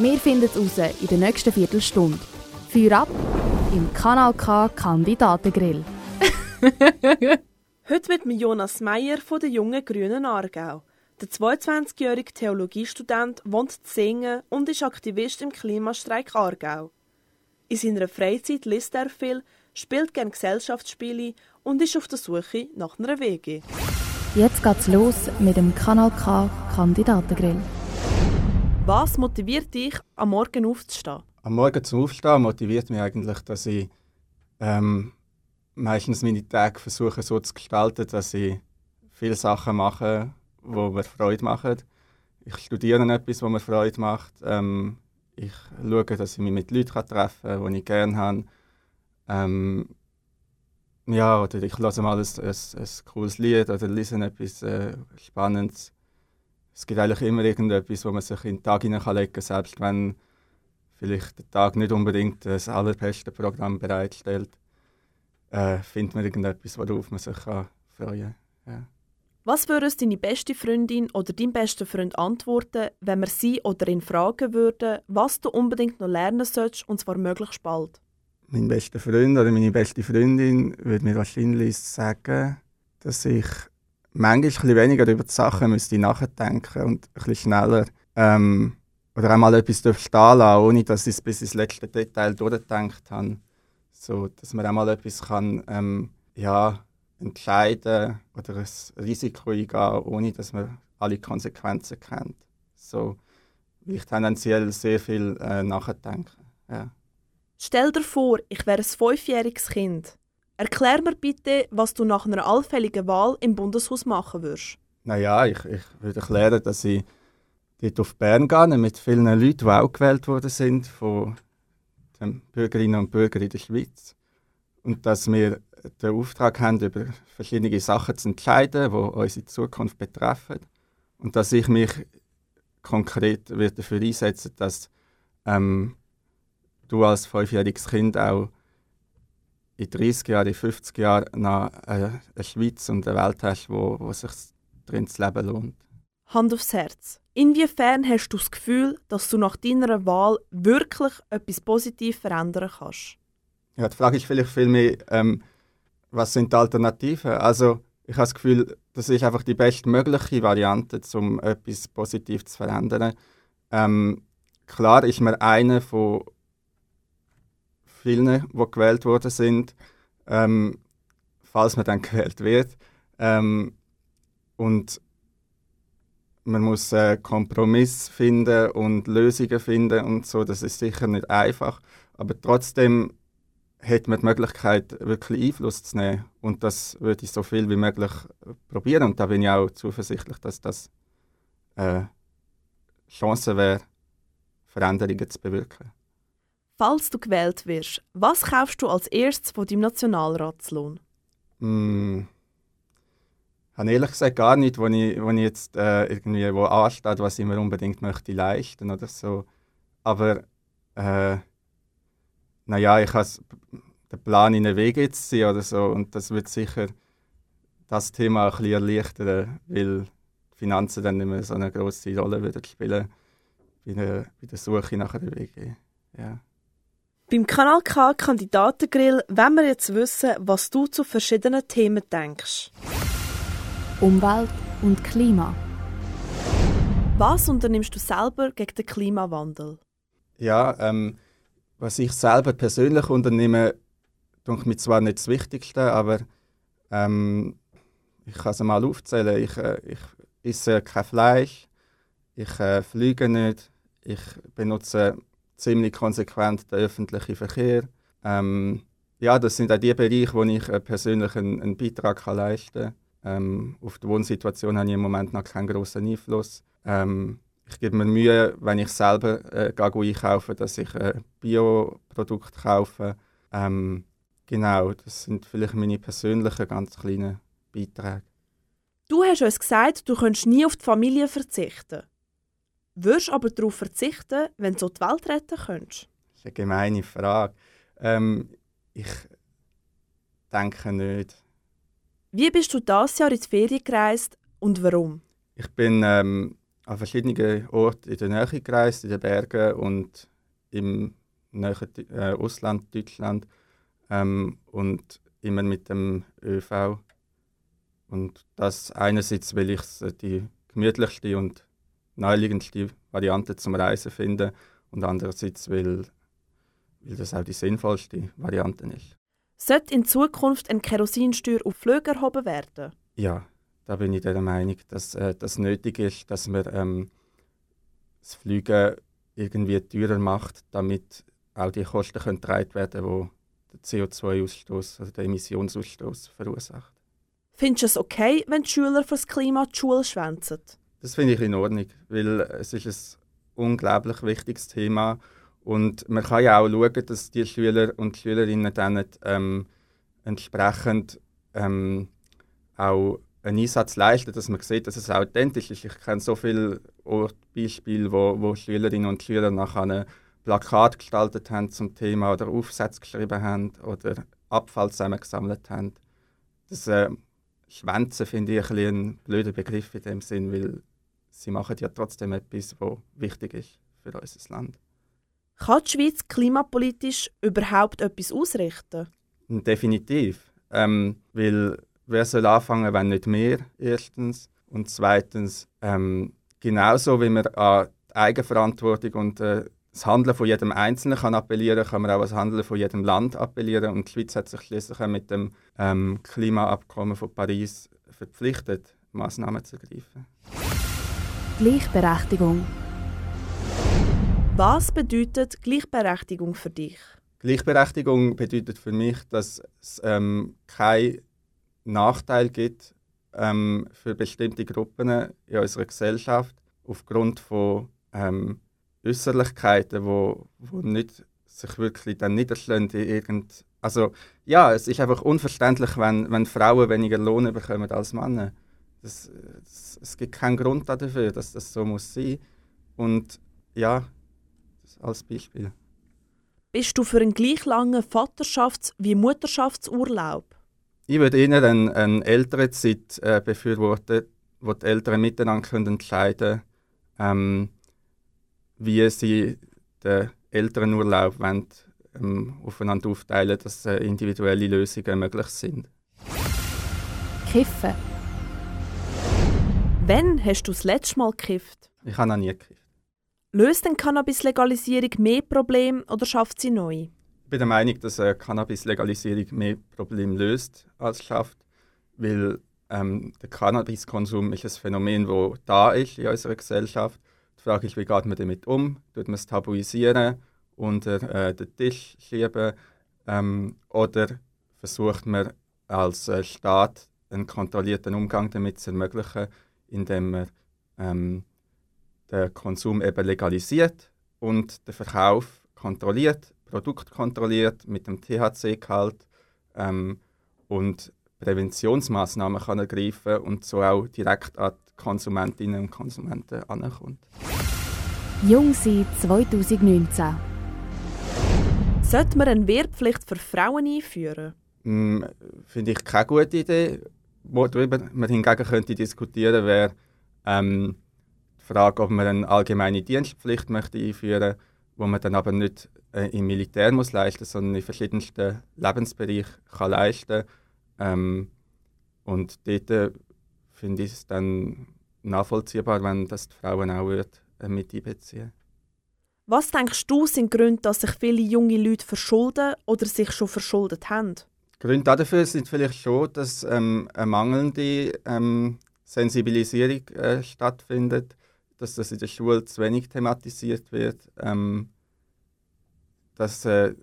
Wir finden es raus in der nächsten Viertelstunde. Feuer ab im Kanal K Kandidatengrill. Heute mit Jonas Meyer von der Jungen Grünen Aargau. Der 22-jährige Theologiestudent wohnt in Singen und ist Aktivist im Klimastreik Aargau. In seiner Freizeit liest er viel, spielt gerne Gesellschaftsspiele und ist auf der Suche nach einer WG. Jetzt geht's los mit dem Kanal K Kandidatengrill. Was motiviert dich, am Morgen aufzustehen? Am Morgen zum Aufstehen motiviert mich eigentlich, dass ich ähm, meistens meine Tage versuche so zu gestalten, dass ich viele Sachen mache, die mir Freude machen. Ich studiere etwas, was mir Freude macht. Ähm, ich schaue, dass ich mich mit Leuten treffen kann, die ich gerne habe. Ähm, ja, oder ich höre mal ein, ein, ein cooles Lied oder lese etwas äh, Spannendes es gibt eigentlich immer irgendetwas, wo man sich in den Tag hineinlegen kann, selbst wenn vielleicht der Tag nicht unbedingt das allerbeste Programm bereitstellt, äh, findet man irgendetwas, worauf man sich kann freuen kann. Ja. Was würde deine beste Freundin oder dein bester Freund antworten, wenn wir sie oder ihn fragen würden, was du unbedingt noch lernen solltest, und zwar möglichst bald? Mein bester Freund oder meine beste Freundin würde mir wahrscheinlich sagen, dass ich manchmal ein weniger über die Sachen müsste nachdenken und ein bisschen schneller ähm, oder einmal etwas stehen lassen, ohne dass ich es bis ins letzte Detail durchgedacht habe. So, dass man einmal etwas kann, ähm, ja, entscheiden oder ein Risiko eingehen, ohne dass man alle Konsequenzen kennt. So, ich tendenziell sehr viel äh, nachdenke. Ja. Stell dir vor, ich wäre ein fünfjähriges Kind. Erklär mir bitte, was du nach einer allfälligen Wahl im Bundeshaus machen würdest. Naja, ich, ich würde erklären, dass ich dort auf Bern gehe, mit vielen Leuten, die auch gewählt worden sind, von den Bürgerinnen und Bürgern in der Schweiz. Und dass wir den Auftrag haben, über verschiedene Sachen zu entscheiden, die unsere Zukunft betreffen. Und dass ich mich konkret dafür einsetzen dass ähm, du als fünfjähriges Kind auch in 30 Jahren, in 50 Jahren noch eine, Schweiz und eine Welt hast, wo, wo sich drin zu leben lohnt. Hand aufs Herz. Inwiefern hast du das Gefühl, dass du nach deiner Wahl wirklich etwas positiv verändern kannst? Ja, die Frage ist vielleicht viel mehr, ähm, was sind die Alternativen? Also ich habe das Gefühl, das ist einfach die bestmögliche Variante, um etwas positiv zu verändern. Ähm, klar ist man einer von vielen, die gewählt worden sind, ähm, falls man dann gewählt wird. Ähm, und man muss äh, Kompromiss finden und Lösungen finden und so. Das ist sicher nicht einfach, aber trotzdem hat man die Möglichkeit, wirklich Einfluss zu nehmen. Und das würde ich so viel wie möglich probieren. Und da bin ich auch zuversichtlich, dass das äh, Chance wäre, Veränderungen zu bewirken. Falls du gewählt wirst, was kaufst du als erstes von deinem Nationalratslohn? Mm. Ich habe ehrlich gesagt gar nicht, wo ich, wo ich jetzt äh, irgendwie wo ansteht, was ich mir unbedingt möchte leisten oder so. Aber äh, naja, ich habe den Plan in den Weg zu ziehen oder so und das wird sicher das Thema ein bisschen erleichtern, weil Finanzen dann nicht mehr so eine große Rolle spielen bei der, bei der Suche nach einer WG. Ja. Beim Kanal K Kandidatengrill wollen wir jetzt wissen, was du zu verschiedenen Themen denkst. Umwelt und Klima. Was unternimmst du selber gegen den Klimawandel? Ja, ähm, was ich selber persönlich unternehme, denke mir zwar nicht das Wichtigste, aber ähm, ich kann es mal aufzählen. Ich, äh, ich esse kein Fleisch, ich äh, fliege nicht, ich benutze ziemlich konsequent den öffentlichen Verkehr. Ähm, ja, das sind auch die Bereiche, wo ich äh, persönlich einen, einen, Beitrag kann leisten kann. Ähm, auf die Wohnsituation habe ich im Moment noch keinen großen Einfluss. Ähm, ich gebe mir Mühe, wenn ich selber äh, einkaufe, dass ich äh, Bioprodukte kaufe. Ähm, genau, das sind vielleicht meine persönlichen, ganz kleinen Beiträge. Du hast uns gesagt, du könntest nie auf die Familie verzichten. Würdest aber darauf verzichten, wenn du die Welt retten könntest? Das ist eine gemeine Frage. Ähm, ich denke nicht. Wie bist du dieses Jahr in die Ferien gereist und warum? Ich bin ähm, an verschiedenen Orten in der Nähe gereist, in den Bergen und im näheren äh, Ausland, Deutschland. Ähm, und immer mit dem ÖV. Und das einerseits, weil ich die gemütlichste und naheliegendste Variante zum Reisen finde und andererseits, weil, weil das auch die sinnvollste Variante ist. Sollte in Zukunft ein Kerosinsteuer auf Flüge erhoben werden? Ja, da bin ich der Meinung, dass äh, das nötig ist, dass man ähm, das Fliegen irgendwie teurer macht, damit auch die Kosten können getragen werden die der CO2-Ausstoß, also der Emissionsausstoß verursacht. Findest du es okay, wenn die Schüler für das Klima die Schule schwänzen? Das finde ich in Ordnung, weil es ist ein unglaublich wichtiges Thema und man kann ja auch schauen, dass die Schüler und Schülerinnen dann ähm, entsprechend ähm, auch einen Einsatz leisten, dass man sieht, dass es authentisch ist. Ich kenne so viele Beispiele, wo, wo Schülerinnen und Schüler nachher ein Plakat gestaltet haben zum Thema oder Aufsätze geschrieben haben oder Abfall zusammengesammelt haben. Das äh, Schwänzen finde ich ein, ein blöder Begriff in dem Sinn, weil sie machen ja trotzdem etwas, was wichtig ist für unser Land. Kann die Schweiz klimapolitisch überhaupt etwas ausrichten? Definitiv. Ähm, weil wer soll anfangen, wenn nicht mehr, erstens. Und zweitens, ähm, genauso wie man an die Eigenverantwortung und äh, das Handeln von jedem Einzelnen kann appellieren, kann man auch das Handeln von jedem Land appellieren. Und die Schweiz hat sich schließlich mit dem ähm, Klimaabkommen von Paris verpflichtet, Maßnahmen zu ergreifen. Gleichberechtigung. Was bedeutet Gleichberechtigung für dich? Gleichberechtigung bedeutet für mich, dass es ähm, kein Nachteil gibt ähm, für bestimmte Gruppen in unserer Gesellschaft aufgrund von ähm, Äußerlichkeiten, wo, wo nicht sich wirklich dann niederschlagen in irgend also ja, es ist einfach unverständlich, wenn, wenn Frauen weniger Lohn bekommen als Männer. Das, das, es gibt keinen Grund dafür, dass das so muss sein. Und ja, das als Beispiel. Bist du für einen gleich langen Vaterschafts- wie Mutterschaftsurlaub? Ich würde Ihnen eine, eine ältere Zeit äh, befürworten, wo die Eltern miteinander können entscheiden können, ähm, wie sie den Elternurlaub wollen, ähm, aufeinander aufteilen, dass äh, individuelle Lösungen möglich sind. Kiffen. Wann hast du das letzte Mal gekifft? Ich habe noch nie gekifft. Löst denn Cannabis-Legalisierung mehr Probleme oder schafft sie neu? Ich bin der Meinung, dass eine Cannabis-Legalisierung mehr Probleme löst als schafft, weil ähm, der Cannabiskonsum ist ein Phänomen, das da ist in unserer Gesellschaft. Frage ist, wie geht man damit um? Tut man es tabuisieren, unter äh, den Tisch schieben ähm, oder versucht man als äh, Staat einen kontrollierten Umgang damit zu ermöglichen, indem man ähm, den Konsum eben legalisiert und den Verkauf kontrolliert Produkt kontrolliert mit dem THC-Gehalt ähm, und Präventionsmaßnahmen kann ergreifen und so auch direkt an die Konsumentinnen und Konsumenten ankommt. Jung sein 2019. Sollte man eine Wehrpflicht für Frauen einführen? Mm, Finde ich keine gute Idee. Worüber man hingegen könnte diskutieren wäre ähm, die Frage, ob man eine allgemeine Dienstpflicht möchte einführen möchte, wo man dann aber nicht äh, im Militär muss leisten, sondern in verschiedensten Lebensbereichen kann leisten. Ähm, und dort äh, finde ich es dann nachvollziehbar, wenn das die Frauen auch wird, äh, mit einbeziehen. Was denkst du sind Gründe, dass sich viele junge Leute verschulden oder sich schon verschuldet haben? Gründe dafür sind vielleicht schon, dass ähm, eine mangelnde ähm, Sensibilisierung äh, stattfindet, dass das in der Schule zu wenig thematisiert wird. Ähm, dass äh,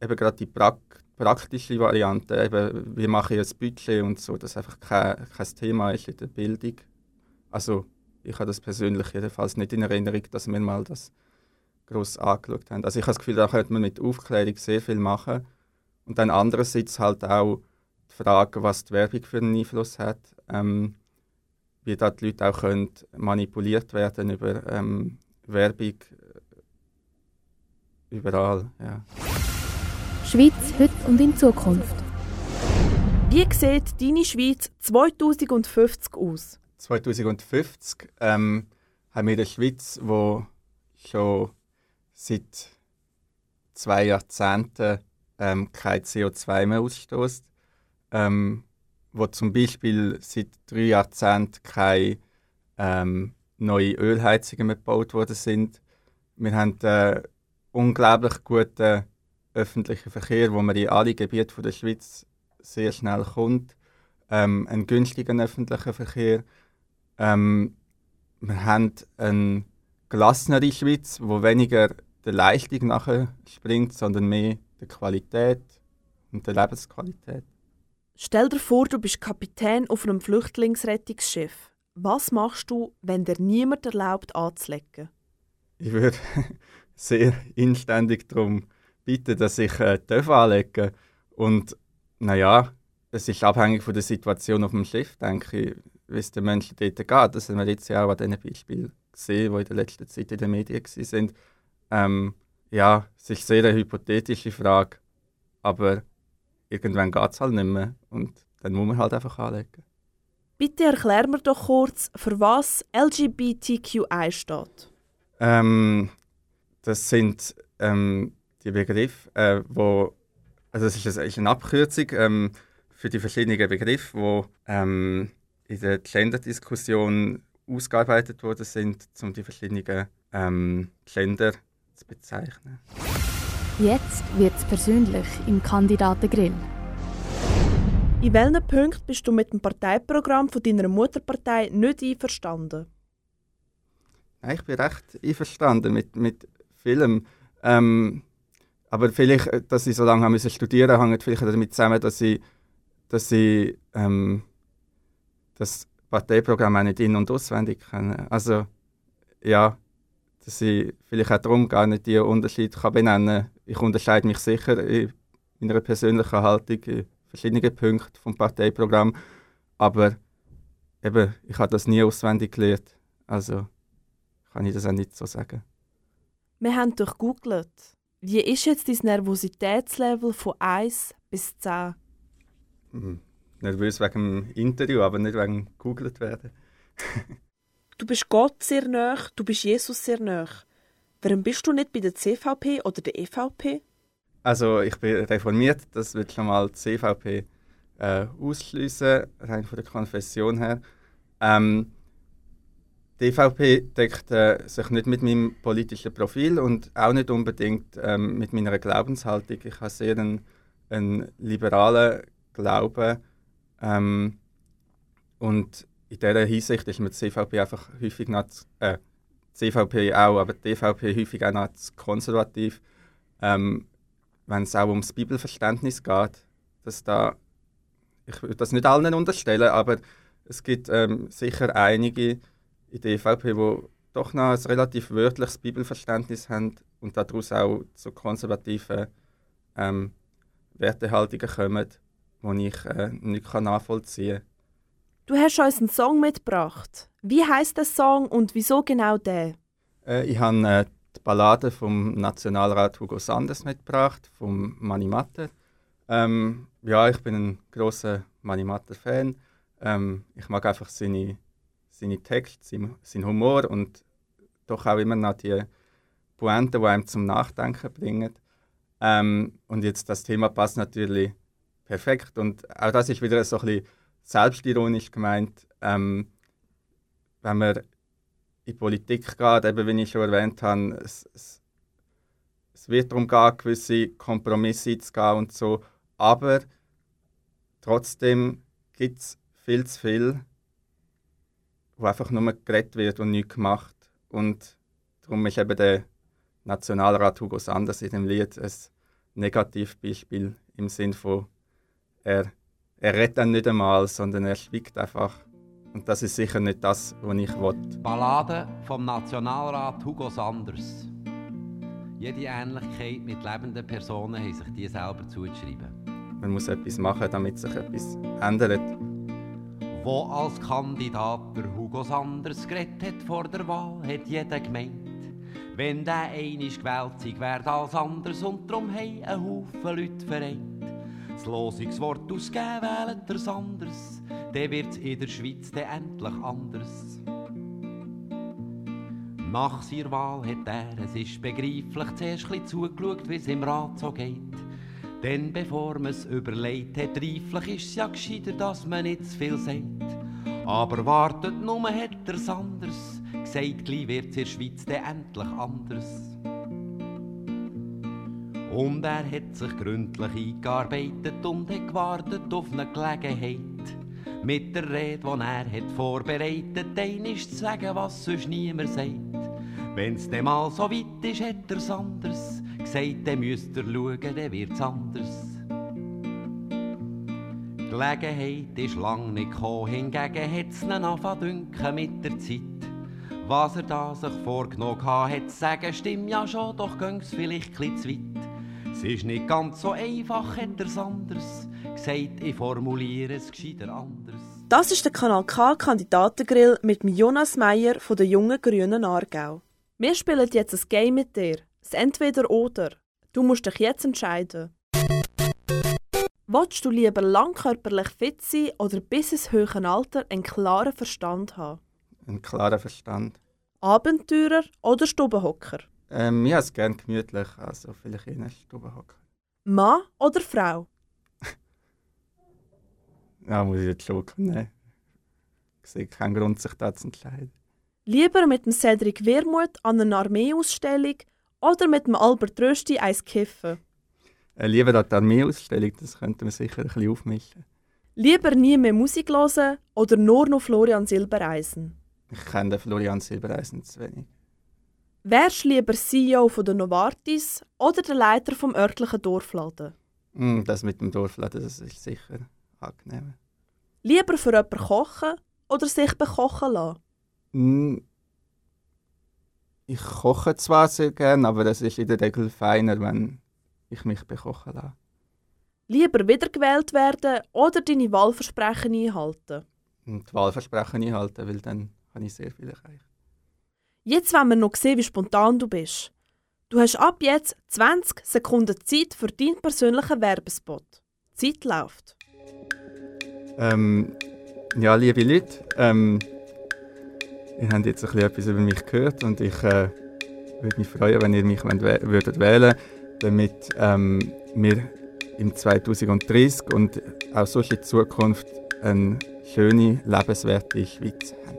eben gerade die pra praktische Variante, eben, wie mache ich ein Budget und so, das einfach kein, kein Thema ist in der Bildung. Also ich habe das persönlich jedenfalls nicht in Erinnerung, dass wir mal das groß angeschaut haben. Also ich habe das Gefühl, da könnte man mit Aufklärung sehr viel machen. Und dann andererseits halt auch die Frage, was die Werbung für einen Einfluss hat, ähm, wie da die Leute auch können manipuliert werden über ähm, Werbung äh, überall. Ja. Schweiz heute und in Zukunft. Wie sieht deine Schweiz 2050 aus? 2050 ähm, haben wir eine Schweiz, die schon seit zwei Jahrzehnten ähm, kein CO2 mehr ausstößt. Ähm, wo zum Beispiel seit drei Jahrzehnten keine ähm, neue Ölheizungen mehr gebaut worden sind. Wir haben einen unglaublich guten öffentlichen Verkehr, wo man in alle Gebiete der Schweiz sehr schnell kommt. Ähm, einen günstigen öffentlichen Verkehr. Ähm, wir haben eine gelassenere Schweiz, wo weniger der Leistung nachher springt, sondern mehr der Qualität und der Lebensqualität. Stell dir vor, du bist Kapitän auf einem Flüchtlingsrettungsschiff. Was machst du, wenn dir niemand erlaubt anzulegen? Ich würde sehr inständig darum bitten, dass ich äh, anlegen darf. Und naja, es ist abhängig von der Situation auf dem Schiff, denke ich, wie es den Menschen dort geht. Das haben wir jetzt ja auch an diesen Beispielen gesehen, die in der letzten Zeit in den Medien waren. Ähm, ja, es ist sehr eine hypothetische Frage, aber irgendwann geht es halt nicht mehr und dann muss man halt einfach anlegen. Bitte erklär mir doch kurz, für was LGBTQI steht. Ähm, das sind ähm, die Begriffe, äh, wo also es ist, eine, Abkürzung ähm, für die verschiedenen Begriffe, die ähm, in der Gender-Diskussion ausgearbeitet worden sind, um die verschiedenen ähm, Gender zu bezeichnen. Jetzt wird es persönlich im Kandidatengrill. In welchen Punkten bist du mit dem Parteiprogramm von deiner Mutterpartei nicht einverstanden? ich bin recht einverstanden mit, mit vielem. Ähm, aber vielleicht, äh, dass ich so lange haben studieren musste, hängt vielleicht damit zusammen, dass ich, dass ich ähm, das Parteiprogramm auch nicht in- und auswendig kenne. Also, ja, dass ich vielleicht auch darum gar nicht die Unterschiede kann benennen kann. Ich unterscheide mich sicher in meiner persönlichen Haltung in verschiedenen Punkten vom Parteiprogramm, aber eben, ich habe das nie auswendig gelernt. Also kann ich das auch nicht so sagen. Wir haben durchgoogelt. Wie ist jetzt dein Nervositätslevel von 1 bis 10? Nervös wegen dem Interview, aber nicht wegen gegoogelt werden. Du bist Gott sehr nah, du bist Jesus sehr nah. Warum bist du nicht bei der CVP oder der EVP? Also ich bin reformiert, das wird schon mal die CVP äh, ausschließen, rein von der Konfession her. Ähm, die EVP deckt äh, sich nicht mit meinem politischen Profil und auch nicht unbedingt ähm, mit meiner Glaubenshaltung. Ich habe sehr einen, einen liberalen Glauben ähm, und in dieser Hinsicht ist mir die CVP einfach häufig noch, äh, die CVP auch, aber die EVP häufig auch noch konservativ, ähm, wenn es auch ums Bibelverständnis geht, dass da, ich würde das nicht allen unterstellen, aber es gibt ähm, sicher einige in der EVP, die doch noch ein relativ wörtliches Bibelverständnis haben und daraus auch zu konservativen ähm, Wertehaltungen kommen, die ich äh, nicht nachvollziehen kann. Du hast uns einen Song mitgebracht. Wie heißt der Song und wieso genau der? Äh, ich habe äh, die Ballade vom Nationalrat Hugo Sanders mitgebracht, vom Manimatter. Ähm, ja, ich bin ein großer Manimatter-Fan. Ähm, ich mag einfach seine, seine Texte, seinen, seinen Humor und doch auch immer noch die Pointe, die einem zum Nachdenken bringen. Ähm, und jetzt das Thema passt natürlich perfekt. Und auch das ist wieder so ein bisschen selbstironisch gemeint, ähm, wenn man in Politik geht, eben wie ich schon erwähnt habe, es, es, es wird darum gehen, gewisse Kompromisse einzugehen und so, aber trotzdem gibt es viel zu viel, wo einfach nur geredet wird und nichts gemacht. Und darum ist eben der Nationalrat Hugo Sanders in dem Lied ein Negativbeispiel im Sinn von, er er redet dann nicht einmal, sondern er schweigt einfach Und das ist sicher nicht das, was ich will. Ballade vom Nationalrat Hugo Sanders. Jede Ähnlichkeit mit lebenden Personen haben sich die selber zugeschrieben. Man muss etwas machen, damit sich etwas ändert. Wo als Kandidat der Hugo Sanders geredet hat vor der Wahl, hat jeder gemeint, wenn der einig gewählt sei, wär als anders und drum haben ein Haufen Leute vereint. Das Losungswort ausgeben wählt er Sanders, dann wird's in der Schweiz dann endlich anders. Nach seiner Wahl hat er, es ist begreiflich, zuerst ein zugeschaut, wie es im Rat so geht. Denn bevor man's überlegt hat, reiflich ist's ja gescheiter, dass man nicht zu viel sagt. Aber wartet nur, hat er's anders gesagt, gleich wird's in der Schweiz dann endlich anders. Und er hat sich gründlich eingearbeitet und hat gewartet auf eine Gelegenheit. Mit der Rede, die er hat vorbereitet, einisch zu sagen, was sonst niemand sagt. Wenn's dem mal so weit ist, hat er's anders gesagt, dann müsst ihr schauen, dann wird's anders. Gelegenheit ist lang nicht gekommen, hingegen hat's ihn angefangen mit der Zeit. Was er da sich vorgenommen hat, hat sagen, stimmt ja schon, doch ging's vielleicht ein zu weit. Es ist nicht ganz so einfach, hat er's anders gesagt, ich formuliere es gescheiter anders. Das ist der Kanal K Kandidatengrill mit dem Jonas Meyer von der Jungen Grünen Aargau. Wir spielen jetzt ein Game mit dir. Das Entweder-Oder. Du musst dich jetzt entscheiden. Wolltest du lieber langkörperlich fit sein oder bis ins höhere Alter einen klaren Verstand haben? Ein klarer Verstand. Abenteurer oder Stubenhocker? Ähm, ich habe es gerne gemütlich, also vielleicht in einer Stube hocken. Mann oder Frau? Ja, muss ich jetzt schon nehmen. Ich sehe keinen Grund, sich da zu entscheiden. Lieber mit dem Cedric Wermuth an einer Armeeausstellung oder mit dem Albert Rösti eins kiffen? Äh, lieber die Armeeausstellung, das könnte man sicher ein bisschen aufmischen. Lieber nie mehr Musik hören oder nur noch Florian Silbereisen? Ich kenne den Florian Silbereisen zu wenig. Wärst du lieber CEO von der Novartis oder der Leiter vom örtlichen Dorfladen? Hm, das mit dem Dorfladen, das ist sicher angenehm. Lieber für jemanden kochen oder sich bekochen lassen? Hm, Ich koche zwar sehr gerne, aber das ist in der Regel feiner, wenn ich mich bekochen lasse. Lieber wiedergewählt werden oder deine Wahlversprechen einhalten? Und die Wahlversprechen einhalten, weil dann habe ich sehr viel erreicht. Jetzt wollen wir noch sehen, wie spontan du bist. Du hast ab jetzt 20 Sekunden Zeit für deinen persönlichen Werbespot. Die Zeit läuft. Ähm, ja, liebe Leute, ähm, ihr habt jetzt ein bisschen etwas über mich gehört und ich äh, würde mich freuen, wenn ihr mich würdet wählen damit ähm, wir im 2030 und auch sonst in Zukunft eine schöne, lebenswerte Schweiz haben.